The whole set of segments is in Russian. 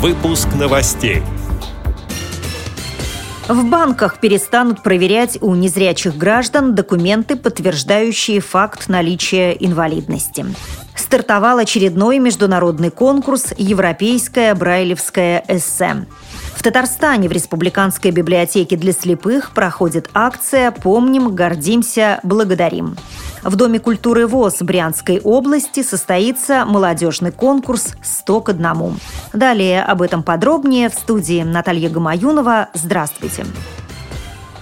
Выпуск новостей. В банках перестанут проверять у незрячих граждан документы, подтверждающие факт наличия инвалидности. Стартовал очередной международный конкурс «Европейская брайлевская эссе». Татарстане в Республиканской библиотеке для слепых проходит акция «Помним, гордимся, благодарим». В Доме культуры ВОЗ Брянской области состоится молодежный конкурс «100 к одному». Далее об этом подробнее в студии Наталья Гамаюнова. Здравствуйте. Здравствуйте.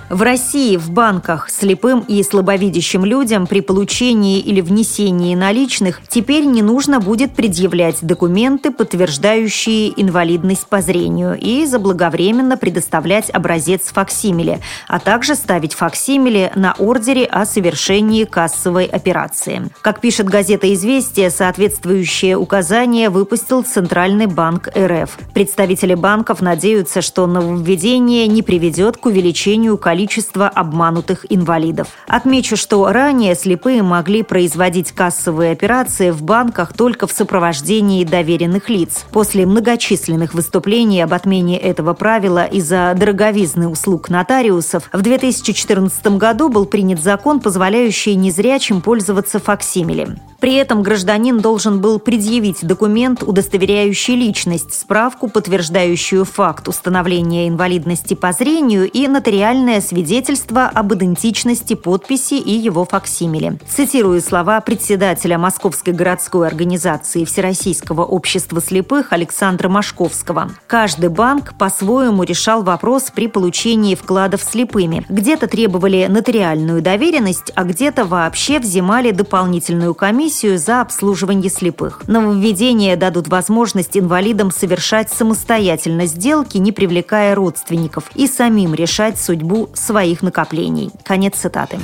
В России в банках слепым и слабовидящим людям при получении или внесении наличных теперь не нужно будет предъявлять документы, подтверждающие инвалидность по зрению, и заблаговременно предоставлять образец факсимиле, а также ставить факсимиле на ордере о совершении кассовой операции. Как пишет газета «Известия», соответствующее указание выпустил Центральный банк РФ. Представители банков надеются, что нововведение не приведет к увеличению количества количество обманутых инвалидов. Отмечу, что ранее слепые могли производить кассовые операции в банках только в сопровождении доверенных лиц. После многочисленных выступлений об отмене этого правила из-за дороговизны услуг нотариусов в 2014 году был принят закон, позволяющий незрячим пользоваться факсимилем. При этом гражданин должен был предъявить документ, удостоверяющий личность, справку, подтверждающую факт установления инвалидности по зрению и нотариальное свидетельство об идентичности подписи и его факсимиле. Цитирую слова председателя Московской городской организации Всероссийского общества слепых Александра Машковского. Каждый банк по-своему решал вопрос при получении вкладов слепыми. Где-то требовали нотариальную доверенность, а где-то вообще взимали дополнительную комиссию комиссию за обслуживание слепых. Нововведения дадут возможность инвалидам совершать самостоятельно сделки, не привлекая родственников, и самим решать судьбу своих накоплений. Конец цитаты.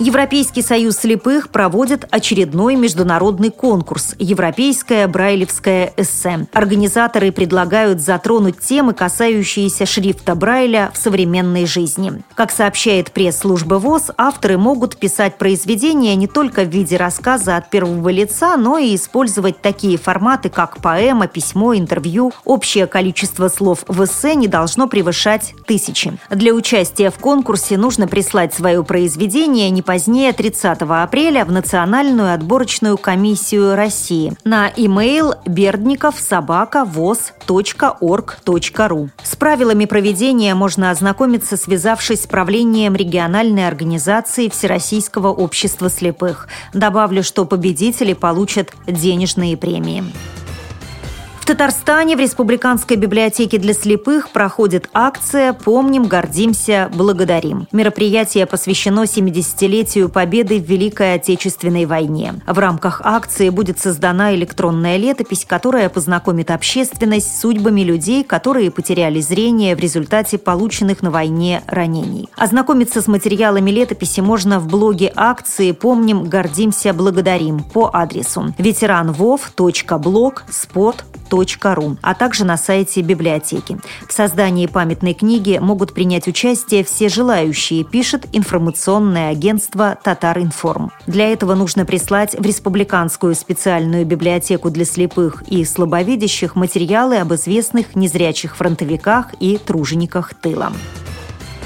Европейский союз слепых проводит очередной международный конкурс «Европейская брайлевская эссе». Организаторы предлагают затронуть темы, касающиеся шрифта Брайля в современной жизни. Как сообщает пресс-служба ВОЗ, авторы могут писать произведения не только в виде рассказа от первого лица, но и использовать такие форматы, как поэма, письмо, интервью. Общее количество слов в эссе не должно превышать тысячи. Для участия в конкурсе нужно прислать свое произведение не позднее 30 апреля в Национальную отборочную комиссию России на e-mail бердников собака воз.орг.ру. С правилами проведения можно ознакомиться, связавшись с правлением региональной организации Всероссийского общества слепых. Добавлю, что победители получат денежные премии. В Татарстане в Республиканской библиотеке для слепых проходит акция «Помним, гордимся, благодарим». Мероприятие посвящено 70-летию победы в Великой Отечественной войне. В рамках акции будет создана электронная летопись, которая познакомит общественность с судьбами людей, которые потеряли зрение в результате полученных на войне ранений. Ознакомиться с материалами летописи можно в блоге акции «Помним, гордимся, благодарим» по адресу ветеранвов.блог ру, а также на сайте библиотеки. В создании памятной книги могут принять участие все желающие, пишет информационное агентство «Татар-Информ». Для этого нужно прислать в Республиканскую специальную библиотеку для слепых и слабовидящих материалы об известных незрячих фронтовиках и тружениках тыла.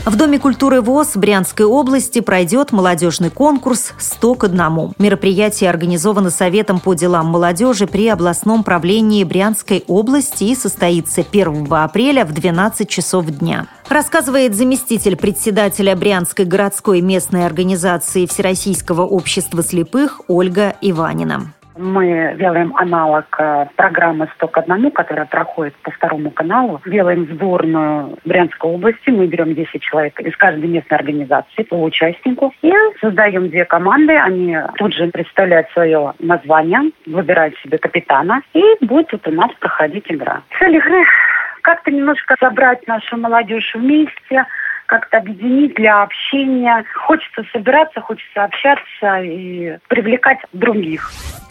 В Доме культуры ВОЗ Брянской области пройдет молодежный конкурс «100 к одному». Мероприятие организовано Советом по делам молодежи при областном правлении Брянской области и состоится 1 апреля в 12 часов дня. Рассказывает заместитель председателя Брянской городской местной организации Всероссийского общества слепых Ольга Иванина. Мы делаем аналог э, программы «100 к одному», которая проходит по второму каналу. Делаем сборную Брянской области. Мы берем 10 человек из каждой местной организации по участнику. И создаем две команды. Они тут же представляют свое название, выбирают себе капитана. И будет вот у нас проходить игра. Цель игры как-то немножко собрать нашу молодежь вместе – как-то объединить для общения. Хочется собираться, хочется общаться и привлекать других.